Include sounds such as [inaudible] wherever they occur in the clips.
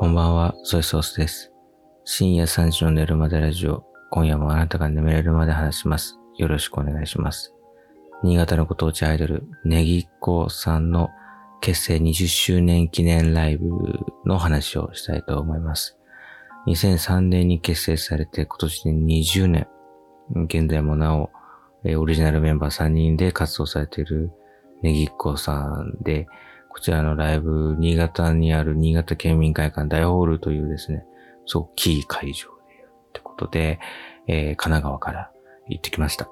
こんばんは、ソイソースです。深夜3時の寝るまでラジオ、今夜もあなたが眠れるまで話します。よろしくお願いします。新潟のご当地アイドル、ネギっ子さんの結成20周年記念ライブの話をしたいと思います。2003年に結成されて今年で20年、現在もなお、オリジナルメンバー3人で活動されているネギっ子さんで、こちらのライブ、新潟にある新潟県民会館大ホールというですね、すごくキー会場でってことで、えー、神奈川から行ってきました。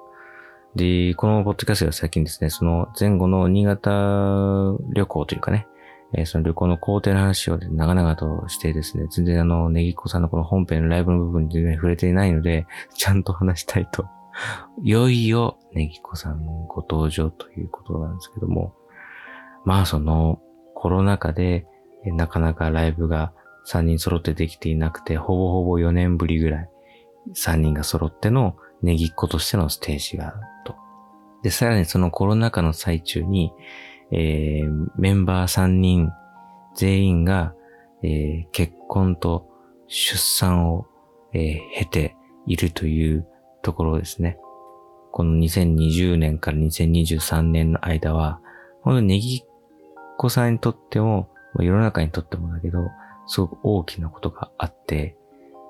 で、このポッドキャストは最近ですね、その前後の新潟旅行というかね、えー、その旅行の工程の話を長々としてですね、全然あの、ネギっ子さんのこの本編のライブの部分に全然触れていないので、ちゃんと話したいと。[laughs] いよいよ、ネギっ子さんご登場ということなんですけども、まあその、コロナ禍で、なかなかライブが3人揃ってできていなくて、ほぼほぼ4年ぶりぐらい、3人が揃ってのネギっ子としてのステージがあると。で、さらにそのコロナ禍の最中に、えー、メンバー3人全員が、えー、結婚と出産を、えー、経ているというところですね。この2020年から2023年の間は、本当にネギっ子さんにとっても、世の中にとってもだけど、すごく大きなことがあって、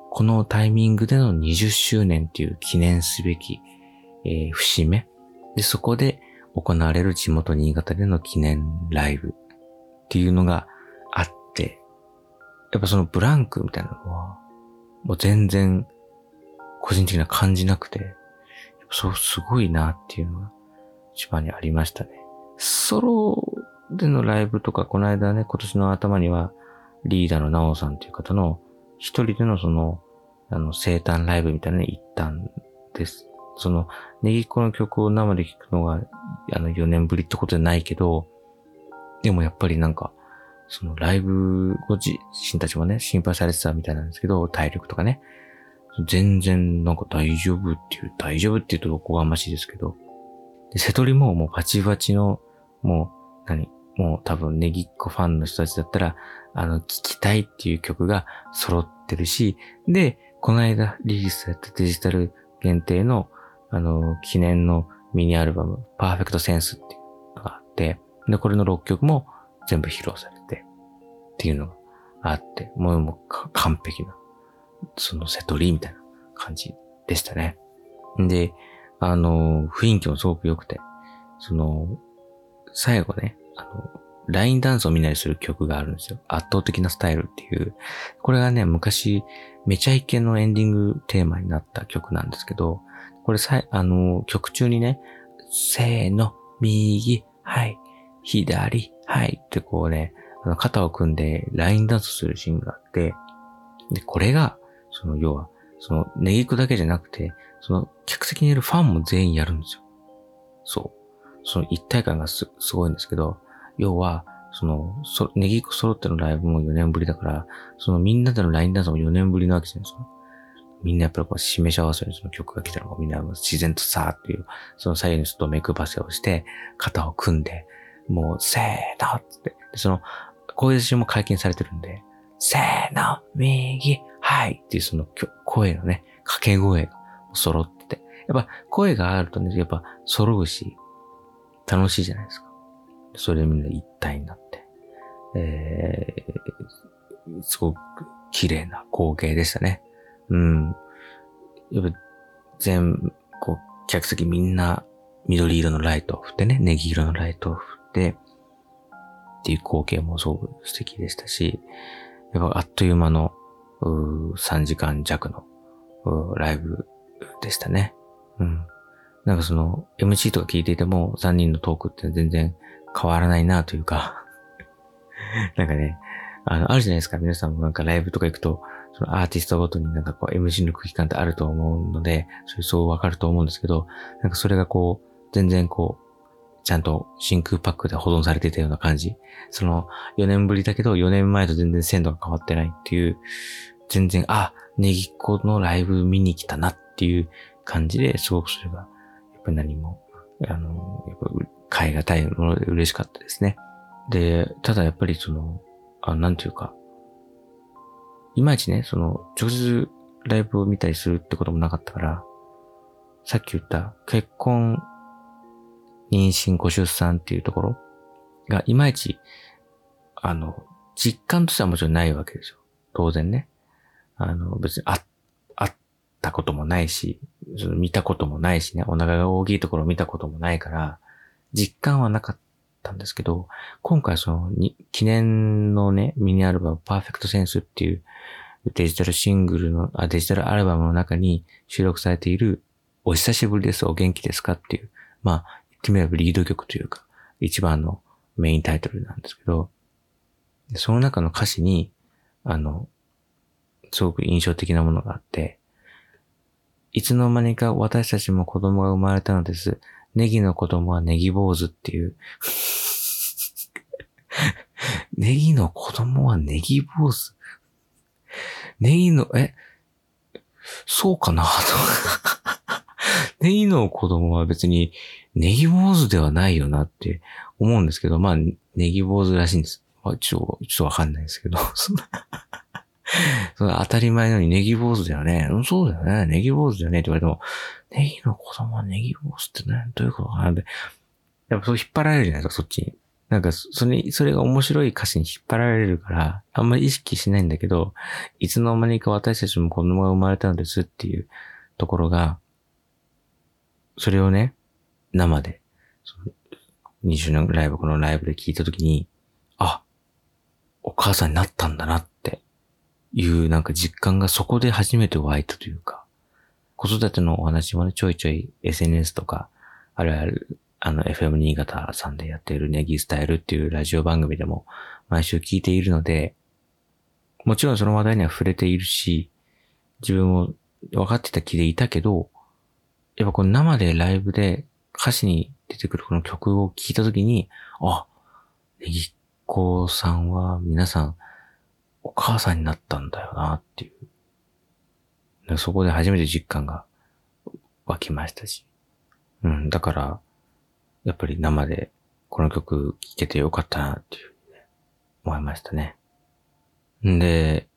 このタイミングでの20周年っていう記念すべき、えー、節目。で、そこで行われる地元新潟での記念ライブっていうのがあって、やっぱそのブランクみたいなのは、もう全然個人的な感じなくて、そうすごいなっていうのが一番にありましたね。ソロでのライブとか、この間ね、今年の頭にはリーダーのナオさんという方の一人でのその、あの、生誕ライブみたいなのに行ったんです。その、ネギっ子の曲を生で聴くのが、あの、4年ぶりってことじゃないけど、でもやっぱりなんか、そのライブご自身たちもね、心配されてたみたいなんですけど、体力とかね。全然なんか大丈夫っていう、大丈夫って言うとおこがましいですけど。で、瀬戸りももうバチバチの、もう、何？もう多分ネギっ子ファンの人たちだったら、あの、聴きたいっていう曲が揃ってるし、で、この間リリースされたデジタル限定の、あの、記念のミニアルバム、パーフェクトセンスっていうのがあって、で、これの6曲も全部披露されて、っていうのがあって、もうもう完璧な、そのセトリみたいな感じでしたね。で、あの、雰囲気もすごく良くて、その、最後ね、あの、ラインダンスをみんなでする曲があるんですよ。圧倒的なスタイルっていう。これがね、昔、めちゃイケのエンディングテーマになった曲なんですけど、これさ、あの、曲中にね、せーの、右、はい、左、はいってこうね、あの肩を組んでラインダンスするシーンがあって、で、これが、その要は、そのネギクだけじゃなくて、その客席にいるファンも全員やるんですよ。そう。その一体感がすすごいんですけど、要は、その、そ、ネギっ子揃ってのライブも4年ぶりだから、そのみんなでのラインダンスも4年ぶりなわけじゃないですか。みんなやっぱりこう、示し合わせにその曲が来たのがみんな自然とさーっていう、その左右にちょっと目配せをして、肩を組んで、もう、せーのって。で、その、声出しも解禁されてるんで、せーの、右、はいっていうその声のね、掛け声が揃ってて。やっぱ声があるとね、やっぱ揃うし、楽しいじゃないですか。それみんな一体になって、えー、すごく綺麗な光景でしたね。うん。やっぱ全、こう、客席みんな緑色のライトを振ってね、ネギ色のライトを振って、っていう光景もすごく素敵でしたし、やっぱあっという間のう3時間弱のライブでしたね。うん。なんかその MC とか聞いていても3人のトークって全然変わらないなというか [laughs] なんかね、あの、あるじゃないですか。皆さんもなんかライブとか行くと、そのアーティストごとになんかこう MC の空気感ってあると思うので、それそうわかると思うんですけど、なんかそれがこう、全然こう、ちゃんと真空パックで保存されてたような感じ。その、4年ぶりだけど、4年前と全然鮮度が変わってないっていう、全然、あ、ネギっ子のライブ見に来たなっていう感じですごくそれが、やっぱり何も、あの、やっぱ買い難いもので嬉しかったですね。で、ただやっぱりその、あなんていうか、いまいちね、その、直接ライブを見たりするってこともなかったから、さっき言った結婚、妊娠、ご出産っていうところがいまいち、あの、実感としてはもちろんないわけですよ。当然ね。あの、別にあ、あったこともないし、その見たこともないしね、お腹が大きいところを見たこともないから、実感はなかったんですけど、今回その記念のね、ミニアルバム、パーフェクトセンスっていうデジタルシングルの、あ、デジタルアルバムの中に収録されているお久しぶりです、お元気ですかっていう、まあ、言ってみればリード曲というか、一番のメインタイトルなんですけど、その中の歌詞に、あの、すごく印象的なものがあって、いつの間にか私たちも子供が生まれたのです。ネギの子供はネギ坊主っていう。[laughs] ネギの子供はネギ坊主ネギの、え、そうかなと。[laughs] ネギの子供は別にネギ坊主ではないよなって思うんですけど、まあ、ネギ坊主らしいんです。まあ、ちょ、ちょっとわかんないですけど。そ [laughs] の当たり前のようにネギ坊主だよね。うん、そうだよね。ネギ坊主だよねって言われても、ネギの子供はネギ坊主ってね、どういうことかなって。やっぱそう引っ張られるじゃないですか、そっちに。なんか、それ、それが面白い歌詞に引っ張られるから、あんまり意識しないんだけど、いつの間にか私たちも子供が生まれたのですっていうところが、それをね、生で、2周年ライブ、このライブで聞いたときに、あ、お母さんになったんだなっいうなんか実感がそこで初めて湧いたというか、子育てのお話もね、ちょいちょい SNS とか、あるある、あの FM 新潟さんでやっているネギスタイルっていうラジオ番組でも毎週聞いているので、もちろんその話題には触れているし、自分も分かってた気でいたけど、やっぱこの生でライブで歌詞に出てくるこの曲を聴いたときに、あ、ネギっ子さんは皆さんお母さんになったんだよなっていう。でそこで初めて実感が湧きましたし。うん、だから、やっぱり生でこの曲聴けてよかったなっていう、ね、思いましたね。んで、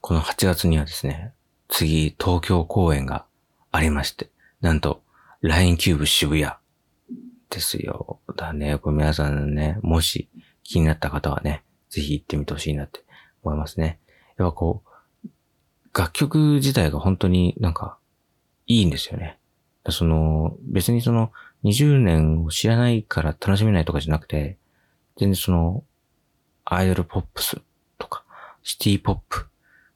この8月にはですね、次東京公演がありまして、なんと、LINE キューブ渋谷ですよ。だね、これ皆さんね、もし気になった方はね、ぜひ行ってみてほしいなって思いますね。やっぱこう、楽曲自体が本当になんかいいんですよね。その、別にその20年を知らないから楽しめないとかじゃなくて、全然その、アイドルポップスとか、シティポッ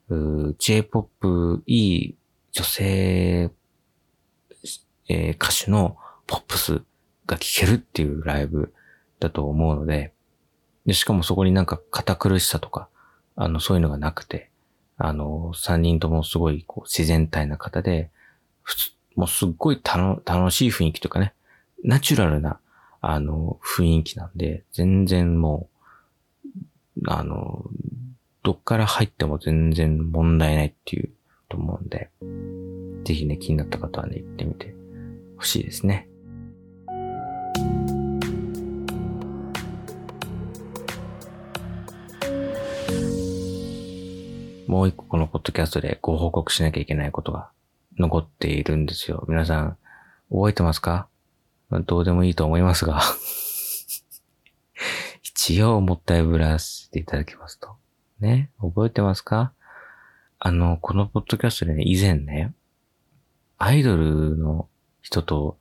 プ、J-POP、いい女性えー、歌手のポップスが聴けるっていうライブだと思うので、で、しかもそこになんか堅苦しさとか、あの、そういうのがなくて、あの、三人ともすごいこう自然体な方で、普通、もうすっごい楽しい雰囲気とかね、ナチュラルな、あの、雰囲気なんで、全然もう、あの、どっから入っても全然問題ないっていうと思うんで、ぜひね、気になった方はね、行ってみて欲しいですね。もう一個このポッドキャストでご報告しなきゃいけないことが残っているんですよ。皆さん、覚えてますか？どうでもいいと思いますが。[laughs] 一応もったいぶらせていただきますと。ね、覚えてますか？あの、このポッドキャストでね、以前ね、アイドルの人と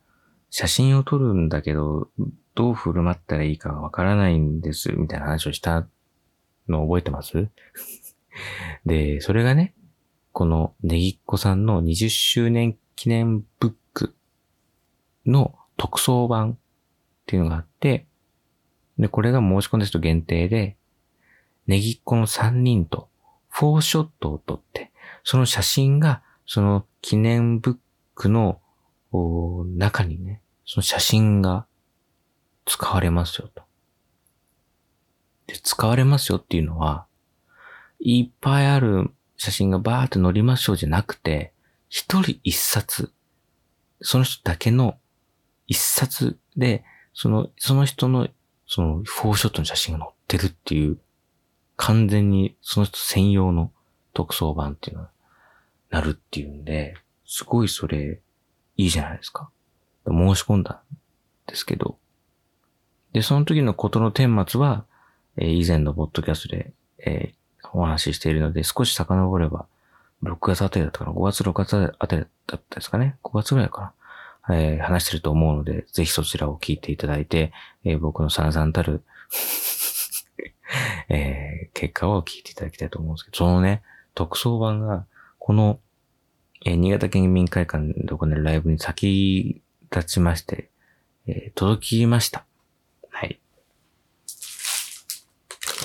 写真を撮るんだけど、どう振る舞ったらいいかわからないんです、みたいな話をしたの覚えてます？で、それがね、このネギっ子さんの20周年記念ブックの特装版っていうのがあって、で、これが申し込んだ人限定で、ネギっ子の3人とフォーショットを撮って、その写真がその記念ブックの中にね、その写真が使われますよと。で、使われますよっていうのは、いっぱいある写真がバーって載りましょうじゃなくて、一人一冊、その人だけの一冊で、その、その人の、その、フォーショットの写真が載ってるっていう、完全にその人専用の特装版っていうのはなるっていうんで、すごいそれ、いいじゃないですか。申し込んだんですけど、で、その時のことの顛末は、えー、以前のポッドキャストで、えー、お話ししているので、少し遡れば、6月あたりだったかな ?5 月、6月あたりだったですかね ?5 月ぐらいかな？えー、話してると思うので、ぜひそちらを聞いていただいて、えー、僕の散々たる [laughs] えー、結果を聞いていただきたいと思うんですけど、そのね、特装版が、この、えー、新潟県民会館で行われるライブに先立ちまして、えー、届きました。はい。こ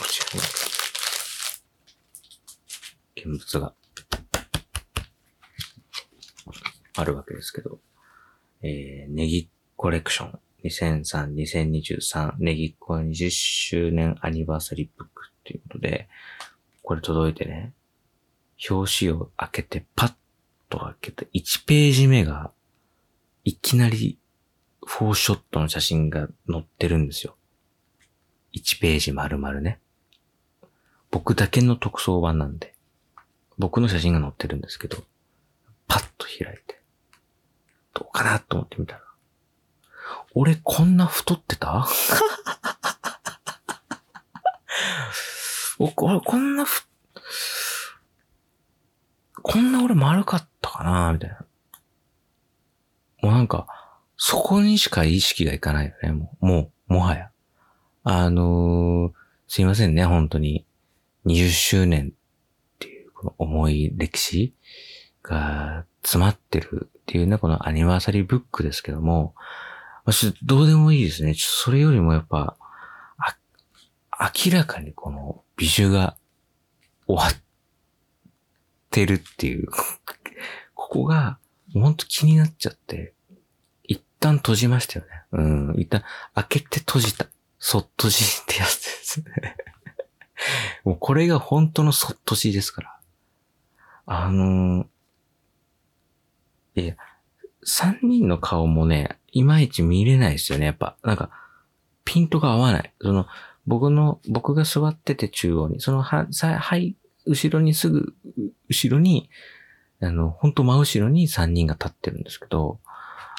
ちら現物があるわけですけど、えー、ネギコレクション2003、2023ネギっ子20周年アニバーサリーブックっていうことで、これ届いてね、表紙を開けてパッと開けて1ページ目がいきなりフォーショットの写真が載ってるんですよ。1ページ丸々ね。僕だけの特装版なんで、僕の写真が載ってるんですけど、パッと開いて、どうかなと思ってみたら、俺こんな太ってた？[laughs] お、俺こんなふ、こんな俺丸かったかな？みたいな。もうなんか、そこにしか意識がいかないよね、もう、もう、もはや。あのー、すいませんね、本当に。20周年、重い歴史が詰まってるっていうね、このアニバーサリーブックですけども、まあ、どうでもいいですね。ちょそれよりもやっぱ、明らかにこの美酒が終わってるっていう [laughs] ここが、ほんと気になっちゃって、一旦閉じましたよね。うん。一旦開けて閉じた。そっとじってやつですね [laughs] もうこれが本当のそっとじですから。あのー、いや、三人の顔もね、いまいち見れないですよね、やっぱ。なんか、ピントが合わない。その、僕の、僕が座ってて中央に、そのは、さ、はい、後ろにすぐ、後ろに、あの、本当真後ろに三人が立ってるんですけど、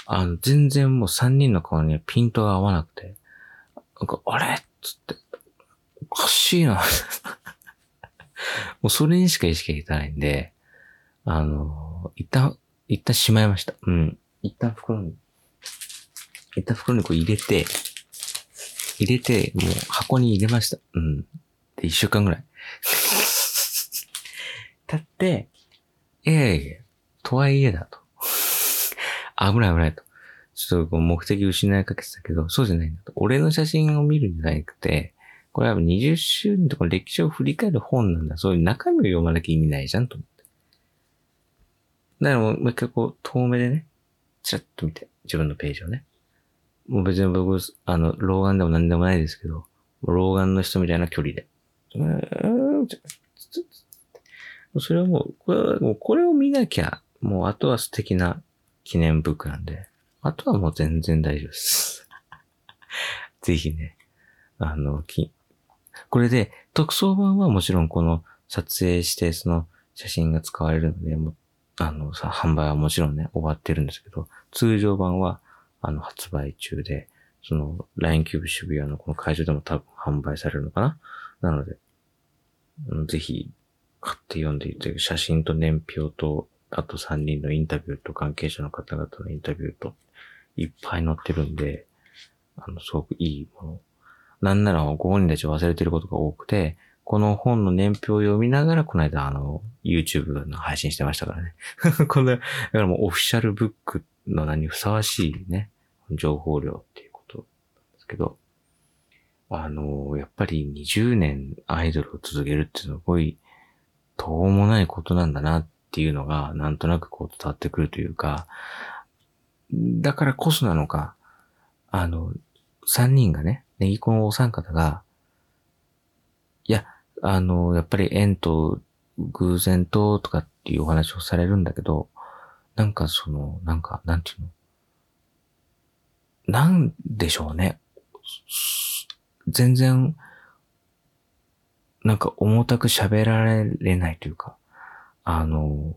あの、全然もう三人の顔にピントが合わなくて、なんか、あれ？っつって、おかしいな [laughs] もうそれにしか意識がいかないんで、あの、一旦、一旦しまいました。うん。一旦袋に、一旦袋にこう入れて、入れて、もう箱に入れました。うん。で、一週間ぐらい。[laughs] 経って、いやいやとはいえだと。危ない危ないと。ちょっとこう目的失いかけてたけど、そうじゃないんだと。俺の写真を見るんじゃなくて、これは20周年とか歴史を振り返る本なんだ。そういう中身を読まなきゃ意味ないじゃんと思って。だからもう一回こう、遠目でね、チラッと見て、自分のページをね。もう別に僕、あの、老眼でも何でもないですけど、老眼の人みたいな距離で。それはもう、これはもうこれを見なきゃ、もうあとは素敵な記念ブックなんで、あとはもう全然大丈夫です。[laughs] ぜひね、あの、き、これで、特装版はもちろんこの撮影してその写真が使われるので、もうあの、さ、販売はもちろんね、終わってるんですけど、通常版は、あの、発売中で、その、LINE キューブ渋谷のこの会場でも多分販売されるのかな？なので、ぜひ、買って読んでいて、写真と年表と、あと3人のインタビューと関係者の方々のインタビューと、いっぱい載ってるんで、あの、すごくいいもの。なんならご本人たち忘れてることが多くて、この本の年表を読みながら、この間、あの、YouTube の配信してましたからね。[laughs] この、だからもうオフィシャルブックの名にふさわしいね、情報量っていうことですけど、あの、やっぱり20年アイドルを続けるってすごい、とうもないことなんだなっていうのが、なんとなくこう伝わってくるというか、だからこそなのか、あの、3人がね、ネギコのお三方が、あの、やっぱり縁と偶然ととかっていうお話をされるんだけど、なんかその、なんか、なんていうの？なんでしょうね。全然、なんか重たく喋られないというか、あの、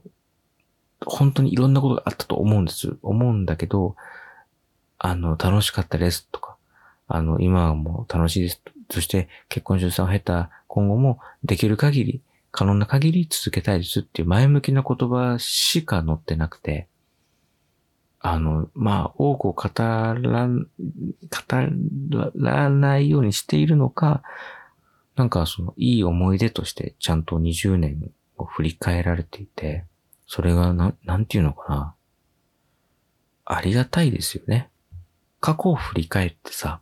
本当にいろんなことがあったと思うんです。思うんだけど、あの、楽しかったですとか、あの、今はもう楽しいです。そして結婚出産を経た今後もできる限り、可能な限り続けたいですっていう前向きな言葉しか載ってなくて、あの、まあ、多くを語ら、語らないようにしているのか、なんかその、いい思い出としてちゃんと20年を振り返られていて、それがな、なんていうのかな。ありがたいですよね。過去を振り返ってさ、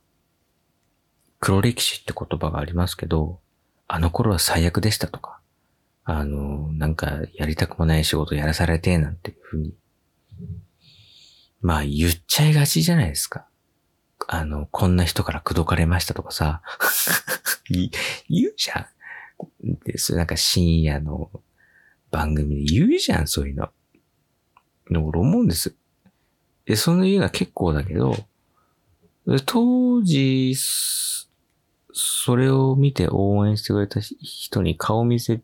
黒歴史って言葉がありますけど、あの頃は最悪でしたとか、あの、なんかやりたくもない仕事やらされて、なんていうふうにまあ言っちゃいがちじゃないですか。あの、こんな人から口説かれましたとかさ、[laughs] 言うじゃん。で、それなんか深夜の番組で言うじゃん、そういうの。で俺思うんです。で、その言うのは結構だけど、当時、それを見て応援してくれた人に顔見せ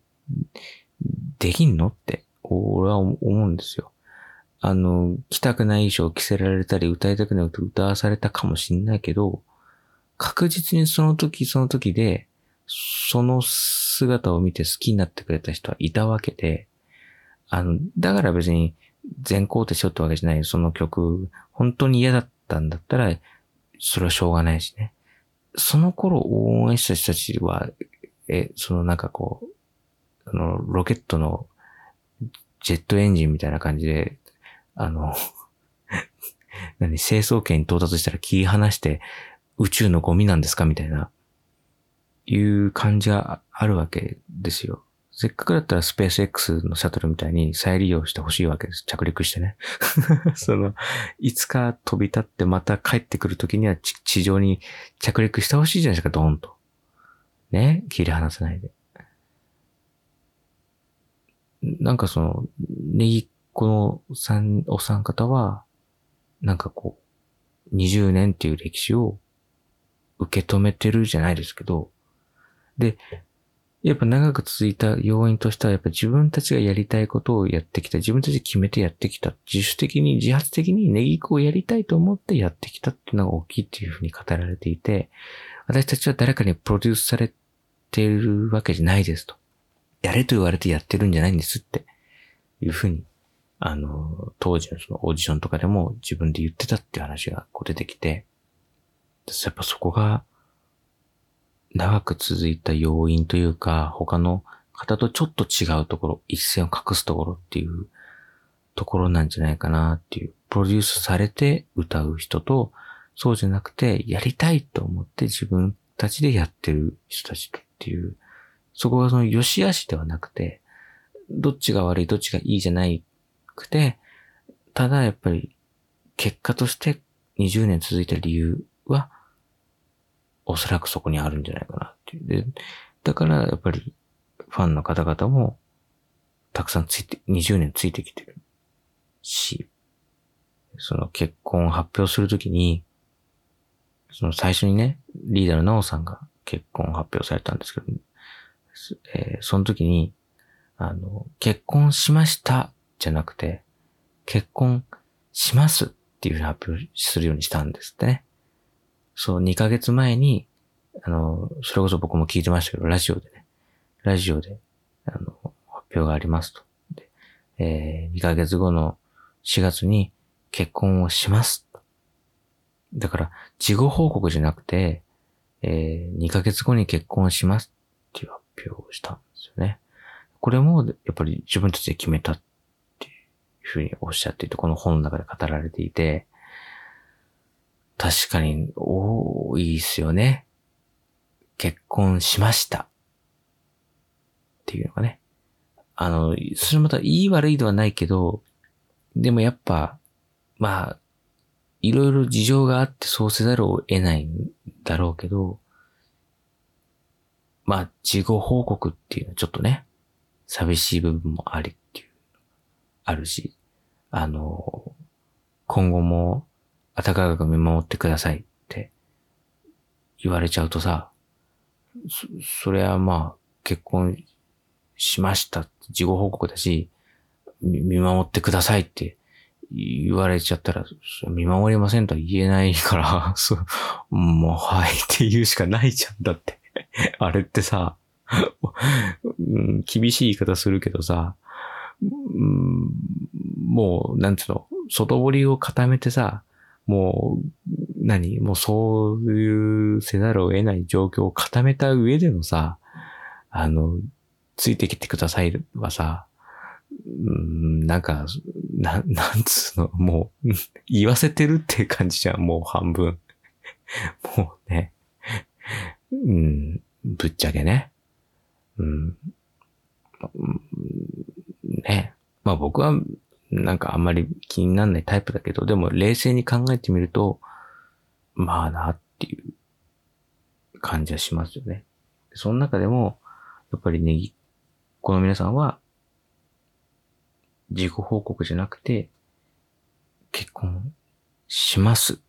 できんの？って、俺は思うんですよ。あの、着たくない衣装着せられたり、歌いたくない歌歌わされたかもしんないけど、確実にその時その時で、その姿を見て好きになってくれた人はいたわけで、あの、だから別に全肯定しようってわけじゃない。その曲、本当に嫌だったんだったら、それはしょうがないしね。その頃応援した人たちは、え、そのなんかこう、あの、ロケットのジェットエンジンみたいな感じであの [laughs] 何、成層圏に到達したら切り離して宇宙のゴミなんですか？みたいな、いう感じがあるわけですよ。せっかくだったらスペース X のシャトルみたいに再利用してほしいわけです。着陸してね。[laughs] その、いつか飛び立ってまた帰ってくるときには地上に着陸してほしいじゃないですか、ドーンと。ね？切り離さないで。なんかその、ネギこの三、お三方は、なんかこう、20年っていう歴史を受け止めてるじゃないですけど、で、やっぱ長く続いた要因としては、やっぱ自分たちがやりたいことをやってきた、自分たちで決めてやってきた、自主的に、自発的にネギクをやりたいと思ってやってきたっていうのが大きいっていうふうに語られていて、私たちは誰かにプロデュースされているわけじゃないですと。やれと言われてやってるんじゃないんですって。いうふうにあの、当時のそのオーディションとかでも自分で言ってたっていう話がこう出てきて、やっぱそこが長く続いた要因というか、他の方とちょっと違うところ、一線を隠すところっていうところなんじゃないかなっていう、プロデュースされて歌う人と、そうじゃなくて、やりたいと思って自分たちでやってる人たちっていう、そこがその良し悪しではなくて、どっちが悪い、どっちがいいじゃないくて、ただやっぱり結果として20年続いた理由は、おそらくそこにあるんじゃないかなっていう。で、だからやっぱりファンの方々もたくさんついて、20年ついてきてるし、その結婚を発表するときに、その最初にね、リーダーのナオさんが結婚を発表されたんですけど、えー、その時に、あの、結婚しましたじゃなくて、結婚しますっていうふうに発表するようにしたんですってね。そう、2ヶ月前に、あの、それこそ僕も聞いてましたけど、ラジオでね、ラジオで、あの、発表がありますと。で、えー、2ヶ月後の4月に結婚をします。だから、事後報告じゃなくて、えー、2ヶ月後に結婚しますっていう発表をしたんですよね。これも、やっぱり自分たちで決めたっていうふうにおっしゃっていて、この本の中で語られていて、確かに多いですよね。結婚しました。っていうのがね。あの、それまたいい悪いではないけど、でもやっぱ、まあ、いろいろ事情があってそうせざるを得ないんだろうけど、まあ、事後報告っていうのはちょっとね、寂しい部分もありっていう、あるし、あの、今後も暖かく見守ってくださいって言われちゃうとさ、そ、それはまあ、結婚しました。事後報告だし、見守ってくださいって言われちゃったら、見守りませんとは言えないから、[laughs] そう、もう、はいって言うしかないじゃんだって。[laughs] あれってさ、厳しい言い方するけどさ、もう、なんつうの、外堀を固めてさ、もう、何？もうそういうせざるを得ない状況を固めた上でのさ、あの、ついてきてくださいはさ、うんなんか、な、なんつうの、もう、言わせてるって感じじゃん、もう半分。[laughs] もうね。うん、ぶっちゃけね。うん。ね。まあ僕は、なんかあんまり気にならないタイプだけど、でも冷静に考えてみると、まあなっていう感じはしますよね。その中でも、やっぱりネギっ子の皆さんは、自己報告じゃなくて、結婚します。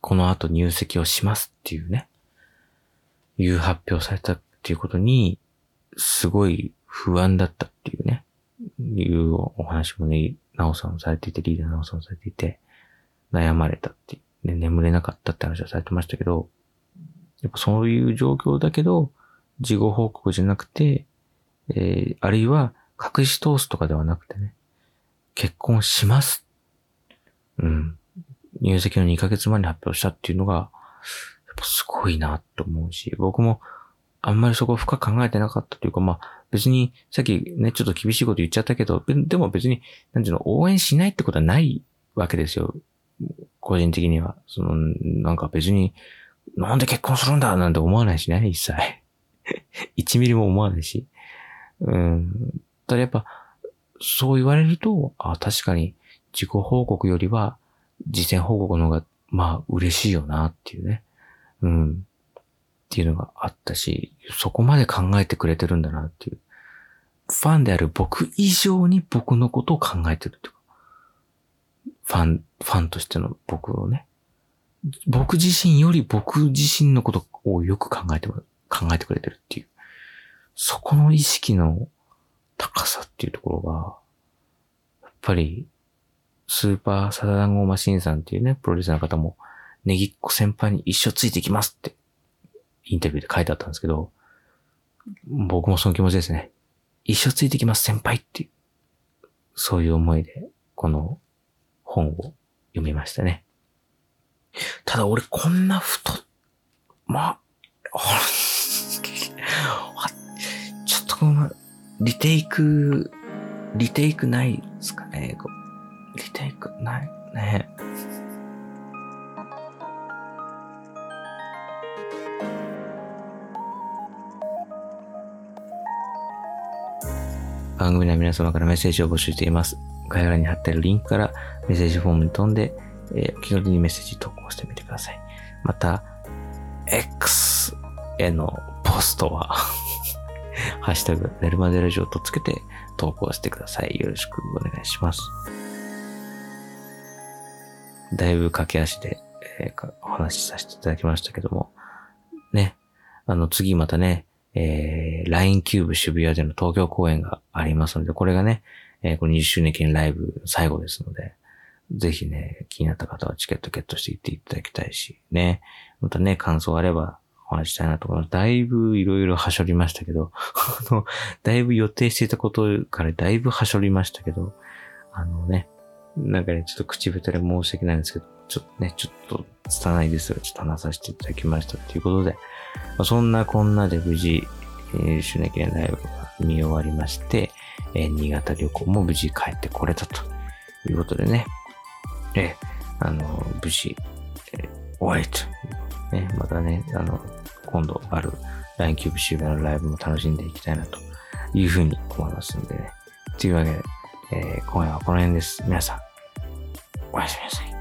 この後入籍をしますっていうね、いう発表されたっていうことに、すごい不安だったっていうね、いうお話もね、なおさんもされていて、リーダーなおさんもされていて、悩まれたって、ね、眠れなかったって話はされてましたけど、やっぱそういう状況だけど、事後報告じゃなくて、えー、あるいは隠し通すとかではなくてね、結婚します。うん。入籍の2ヶ月前に発表したっていうのが、やっぱすごいなと思うし、僕もあんまりそこ深く考えてなかったというか、まあ別にさっきね、ちょっと厳しいこと言っちゃったけど、でも別に、なんていうの、応援しないってことはないわけですよ。個人的には。その、なんか別に、なんで結婚するんだなんて思わないしね、一切。[laughs] 1ミリも思わないし。うん。ただやっぱ、そう言われると、あ、確かに自己報告よりは、事前報告の方が、まあ、嬉しいよなっていうね。うん。っていうのがあったし、そこまで考えてくれてるんだなっていう。ファンである僕以上に僕のことを考えてるっていうか。ファン、ファンとしての僕をね。僕自身より僕自身のことをよく考えて、考えてくれてるっていう。そこの意識の高さっていうところが、やっぱり、スーパーサダダンゴマシンさんっていうね、プロデューサーの方も、ネギっ子先輩に一生ついてきますってインタビューで書いてあったんですけど、僕もその気持ちですね。一生ついてきます先輩っていう、そういう思いで、この本を読みましたね。ただ俺こんな太っ、まあ、[laughs] ちょっとこの、リテイク、リテイクないですかねリテイクないね。番組では皆様からメッセージを募集しています。概要欄に貼ってあるリンクからメッセージフォームに飛んで、えー、気軽にメッセージ投稿してみてください。また、X へのポストは [laughs] ハッシュタグ、ネルマデラジオとつけて投稿してください。よろしくお願いします。だいぶ駆け足で、えー、お話しさせていただきましたけども、ね、あの次またね、えー、LINE キューブ渋谷での東京公演がありますので、これがね、えー、この20周年記念ライブ最後ですので、ぜひね、気になった方はチケットゲットしていっていただきたいし、ね、またね、感想あればお話したいなと思います。だいぶいろいろはしょりましたけど、[laughs] あの、だいぶ予定していたことからだいぶはしょりましたけど、あのね、なんかね、ちょっと口下手で申し訳ないんですけど、ちょっとね、ちょっと拙いですが、ちょっと話させていただきましたということで、まあ、そんなこんなで無事、えー、シュネケンライブが見終わりまして、えー、新潟旅行も無事帰ってこれたということでね、えー、あの、無事、えー、終わりとね、またね、あの、今度ある LINE キューブ渋谷のライブも楽しんでいきたいなというふうに思いますんでね。というわけで、えー、今夜はこの辺です。皆さん、おやすみなさい。